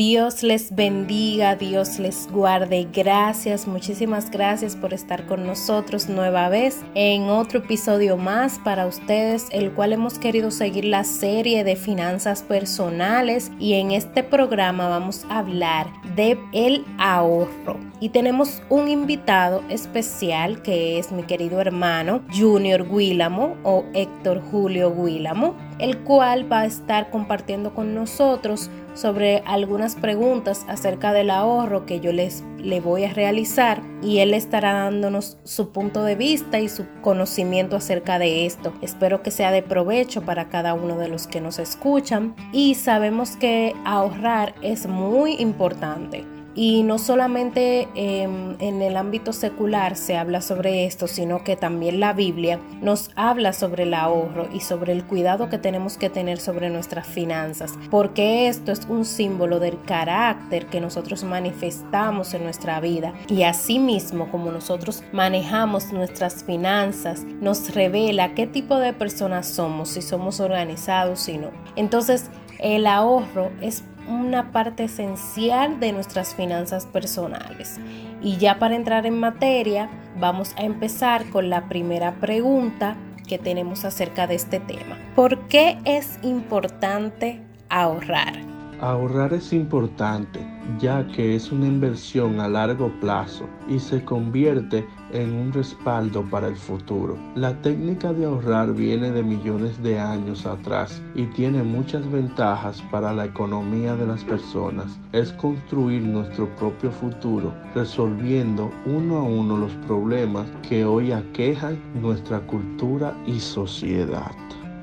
Dios les bendiga, Dios les guarde. Gracias, muchísimas gracias por estar con nosotros nueva vez en otro episodio más para ustedes, el cual hemos querido seguir la serie de finanzas personales y en este programa vamos a hablar de el ahorro. Y tenemos un invitado especial que es mi querido hermano Junior Guílamo o Héctor Julio Guílamo, el cual va a estar compartiendo con nosotros sobre algunas preguntas acerca del ahorro que yo les le voy a realizar y él estará dándonos su punto de vista y su conocimiento acerca de esto. Espero que sea de provecho para cada uno de los que nos escuchan y sabemos que ahorrar es muy importante. Y no solamente em, en el ámbito secular se habla sobre esto, sino que también la Biblia nos habla sobre el ahorro y sobre el cuidado que tenemos que tener sobre nuestras finanzas, porque esto es un símbolo del carácter que nosotros manifestamos en nuestra vida. Y asimismo, como nosotros manejamos nuestras finanzas, nos revela qué tipo de personas somos, si somos organizados, si no. Entonces, el ahorro es una parte esencial de nuestras finanzas personales. Y ya para entrar en materia, vamos a empezar con la primera pregunta que tenemos acerca de este tema. ¿Por qué es importante ahorrar? Ahorrar es importante ya que es una inversión a largo plazo y se convierte en un respaldo para el futuro. La técnica de ahorrar viene de millones de años atrás y tiene muchas ventajas para la economía de las personas. Es construir nuestro propio futuro resolviendo uno a uno los problemas que hoy aquejan nuestra cultura y sociedad.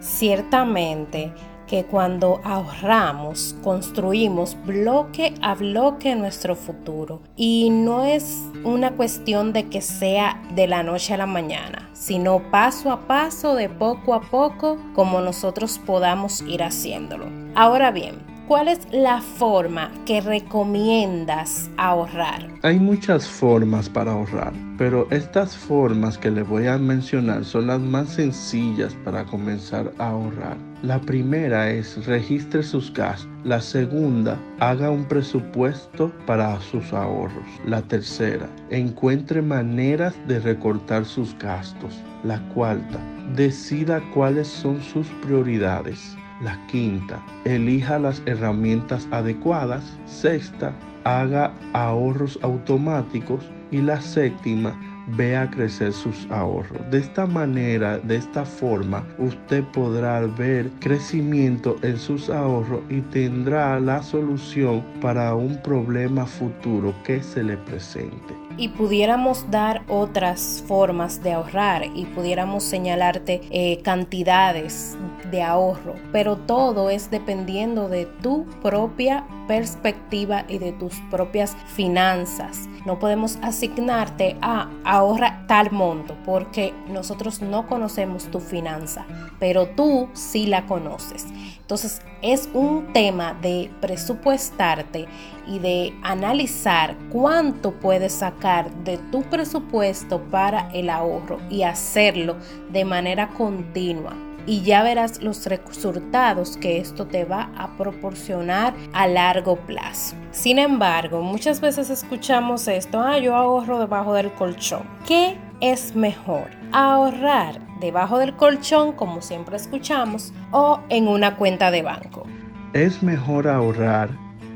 Ciertamente, que cuando ahorramos, construimos bloque a bloque nuestro futuro. Y no es una cuestión de que sea de la noche a la mañana, sino paso a paso, de poco a poco, como nosotros podamos ir haciéndolo. Ahora bien, ¿Cuál es la forma que recomiendas ahorrar? Hay muchas formas para ahorrar, pero estas formas que les voy a mencionar son las más sencillas para comenzar a ahorrar. La primera es registre sus gastos. La segunda, haga un presupuesto para sus ahorros. La tercera, encuentre maneras de recortar sus gastos. La cuarta, decida cuáles son sus prioridades. La quinta, elija las herramientas adecuadas. Sexta, haga ahorros automáticos. Y la séptima, vea crecer sus ahorros. De esta manera, de esta forma, usted podrá ver crecimiento en sus ahorros y tendrá la solución para un problema futuro que se le presente y pudiéramos dar otras formas de ahorrar y pudiéramos señalarte eh, cantidades de ahorro, pero todo es dependiendo de tu propia perspectiva y de tus propias finanzas. No podemos asignarte a ahorra tal monto porque nosotros no conocemos tu finanza, pero tú sí la conoces. Entonces es un tema de presupuestarte y de analizar cuánto puedes sacar de tu presupuesto para el ahorro y hacerlo de manera continua y ya verás los resultados que esto te va a proporcionar a largo plazo. Sin embargo, muchas veces escuchamos esto, ah, yo ahorro debajo del colchón. ¿Qué es mejor? ¿Ahorrar debajo del colchón, como siempre escuchamos, o en una cuenta de banco? Es mejor ahorrar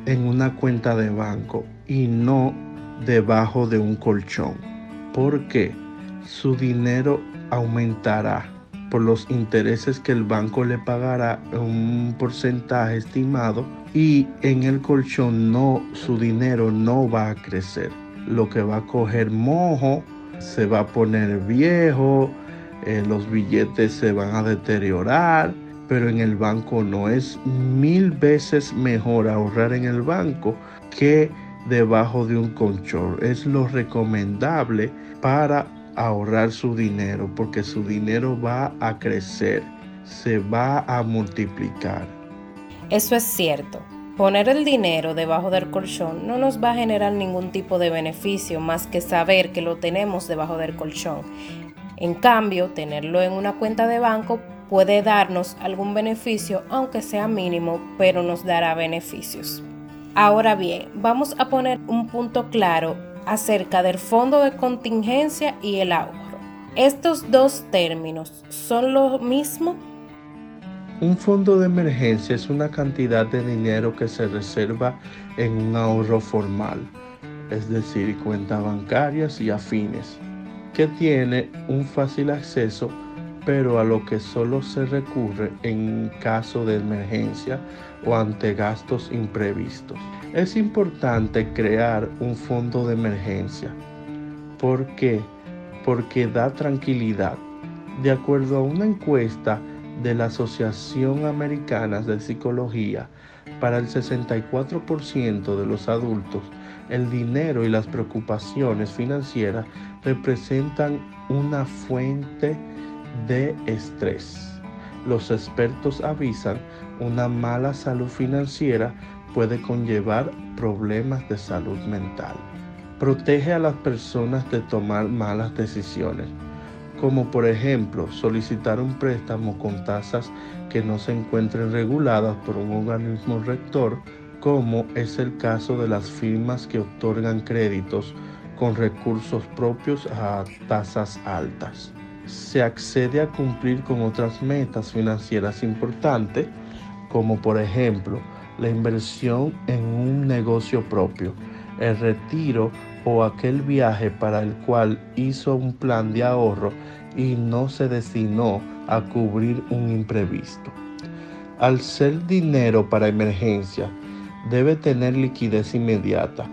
en una cuenta de banco y no debajo de un colchón, porque su dinero aumentará por los intereses que el banco le pagará un porcentaje estimado y en el colchón no su dinero no va a crecer. Lo que va a coger mojo se va a poner viejo eh, los billetes se van a deteriorar pero en el banco no. Es mil veces mejor ahorrar en el banco que debajo de un colchón. Es lo recomendable para ahorrar su dinero porque su dinero va a crecer, se va a multiplicar. Eso es cierto. Poner el dinero debajo del colchón no nos va a generar ningún tipo de beneficio más que saber que lo tenemos debajo del colchón. En cambio, tenerlo en una cuenta de banco puede darnos algún beneficio, aunque sea mínimo, pero nos dará beneficios. Ahora bien, vamos a poner un punto claro acerca del fondo de contingencia y el ahorro. ¿Estos dos términos son lo mismo? Un fondo de emergencia es una cantidad de dinero que se reserva en un ahorro formal, es decir, cuentas bancarias y afines, que tiene un fácil acceso, pero a lo que solo se recurre en caso de emergencia o ante gastos imprevistos. Es importante crear un fondo de emergencia. ¿Por qué? Porque da tranquilidad. De acuerdo a una encuesta, de la Asociación Americana de Psicología, para el 64% de los adultos, el dinero y las preocupaciones financieras representan una fuente de estrés. Los expertos avisan, una mala salud financiera puede conllevar problemas de salud mental. Protege a las personas de tomar malas decisiones como por ejemplo solicitar un préstamo con tasas que no se encuentren reguladas por un organismo rector, como es el caso de las firmas que otorgan créditos con recursos propios a tasas altas. Se accede a cumplir con otras metas financieras importantes, como por ejemplo la inversión en un negocio propio, el retiro o aquel viaje para el cual hizo un plan de ahorro y no se destinó a cubrir un imprevisto. Al ser dinero para emergencia, debe tener liquidez inmediata,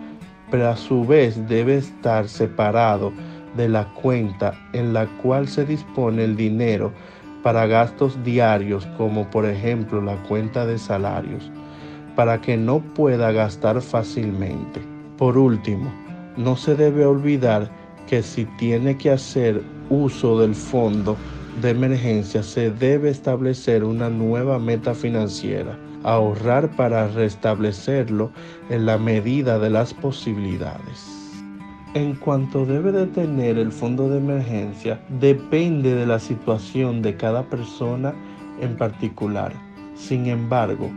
pero a su vez debe estar separado de la cuenta en la cual se dispone el dinero para gastos diarios como por ejemplo la cuenta de salarios, para que no pueda gastar fácilmente. Por último, no se debe olvidar que si tiene que hacer uso del fondo de emergencia se debe establecer una nueva meta financiera, ahorrar para restablecerlo en la medida de las posibilidades. En cuanto debe de tener el fondo de emergencia, depende de la situación de cada persona en particular. Sin embargo,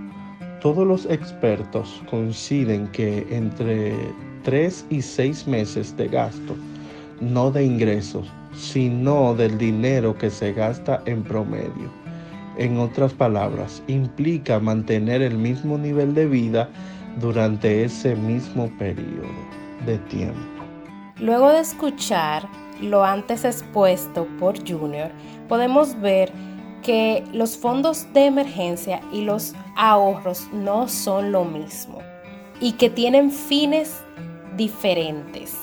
todos los expertos coinciden que entre 3 y 6 meses de gasto, no de ingresos, sino del dinero que se gasta en promedio. En otras palabras, implica mantener el mismo nivel de vida durante ese mismo periodo de tiempo. Luego de escuchar lo antes expuesto por Junior, podemos ver que los fondos de emergencia y los ahorros no son lo mismo y que tienen fines diferentes.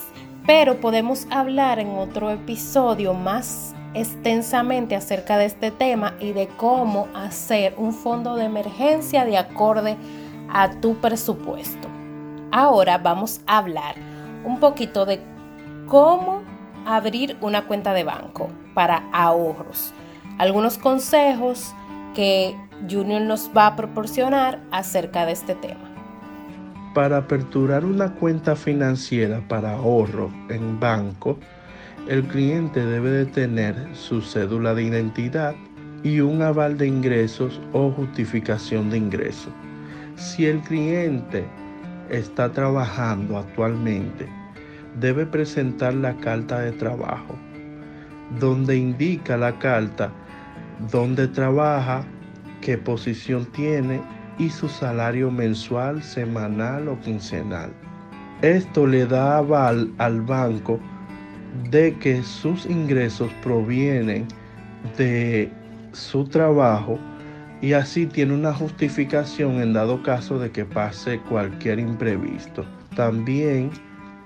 Pero podemos hablar en otro episodio más extensamente acerca de este tema y de cómo hacer un fondo de emergencia de acorde a tu presupuesto. Ahora vamos a hablar un poquito de cómo abrir una cuenta de banco para ahorros algunos consejos que Junior nos va a proporcionar acerca de este tema. Para aperturar una cuenta financiera para ahorro en banco, el cliente debe de tener su cédula de identidad y un aval de ingresos o justificación de ingresos. Si el cliente está trabajando actualmente, debe presentar la carta de trabajo, donde indica la carta dónde trabaja, qué posición tiene y su salario mensual, semanal o quincenal. Esto le da aval al banco de que sus ingresos provienen de su trabajo y así tiene una justificación en dado caso de que pase cualquier imprevisto. También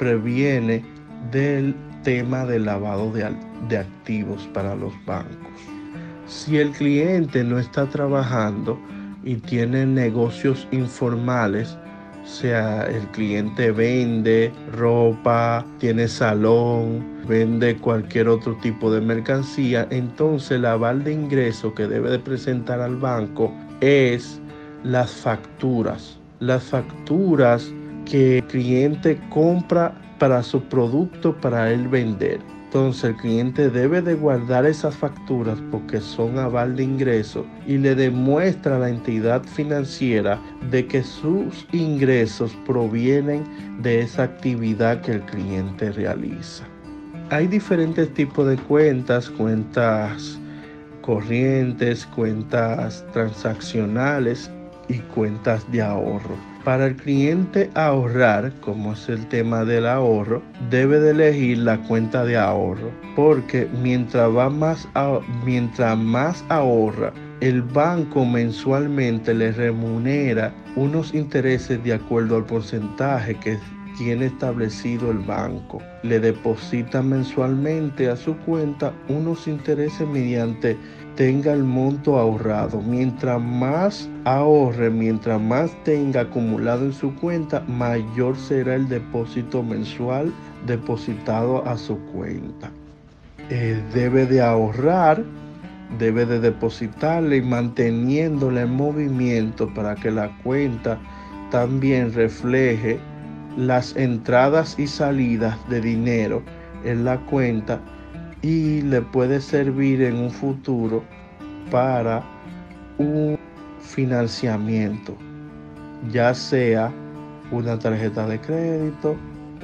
previene del tema del lavado de, de activos para los bancos. Si el cliente no está trabajando y tiene negocios informales, sea, el cliente vende ropa, tiene salón, vende cualquier otro tipo de mercancía, entonces el aval de ingreso que debe de presentar al banco es las facturas. Las facturas que el cliente compra para su producto para él vender. Entonces el cliente debe de guardar esas facturas porque son aval de ingreso y le demuestra a la entidad financiera de que sus ingresos provienen de esa actividad que el cliente realiza. Hay diferentes tipos de cuentas, cuentas corrientes, cuentas transaccionales y cuentas de ahorro. Para el cliente ahorrar, como es el tema del ahorro, debe de elegir la cuenta de ahorro, porque mientras va más mientras más ahorra, el banco mensualmente le remunera unos intereses de acuerdo al porcentaje que tiene establecido el banco. Le deposita mensualmente a su cuenta unos intereses mediante tenga el monto ahorrado. Mientras más ahorre, mientras más tenga acumulado en su cuenta, mayor será el depósito mensual depositado a su cuenta. Eh, debe de ahorrar, debe de depositarle y manteniéndole en movimiento para que la cuenta también refleje las entradas y salidas de dinero en la cuenta y le puede servir en un futuro para un financiamiento, ya sea una tarjeta de crédito,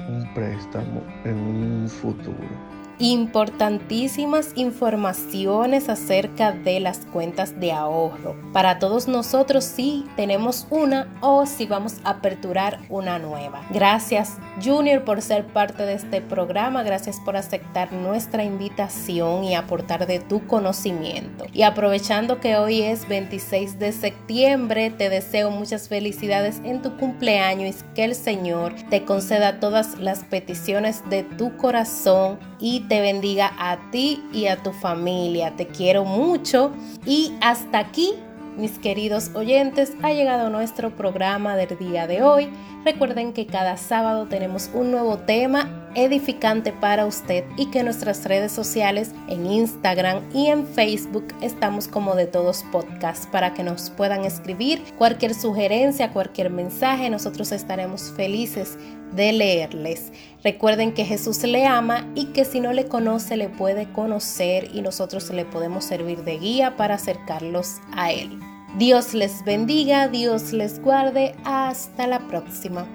un préstamo en un futuro importantísimas informaciones acerca de las cuentas de ahorro. Para todos nosotros si tenemos una o si vamos a aperturar una nueva. Gracias Junior por ser parte de este programa, gracias por aceptar nuestra invitación y aportar de tu conocimiento. Y aprovechando que hoy es 26 de septiembre, te deseo muchas felicidades en tu cumpleaños y que el Señor te conceda todas las peticiones de tu corazón y te bendiga a ti y a tu familia. Te quiero mucho y hasta aquí mis queridos oyentes, ha llegado nuestro programa del día de hoy. Recuerden que cada sábado tenemos un nuevo tema edificante para usted y que nuestras redes sociales, en Instagram y en Facebook, estamos como de todos podcast para que nos puedan escribir cualquier sugerencia, cualquier mensaje. Nosotros estaremos felices de leerles. Recuerden que Jesús le ama y que si no le conoce le puede conocer y nosotros le podemos servir de guía para acercarlos a Él. Dios les bendiga, Dios les guarde, hasta la próxima.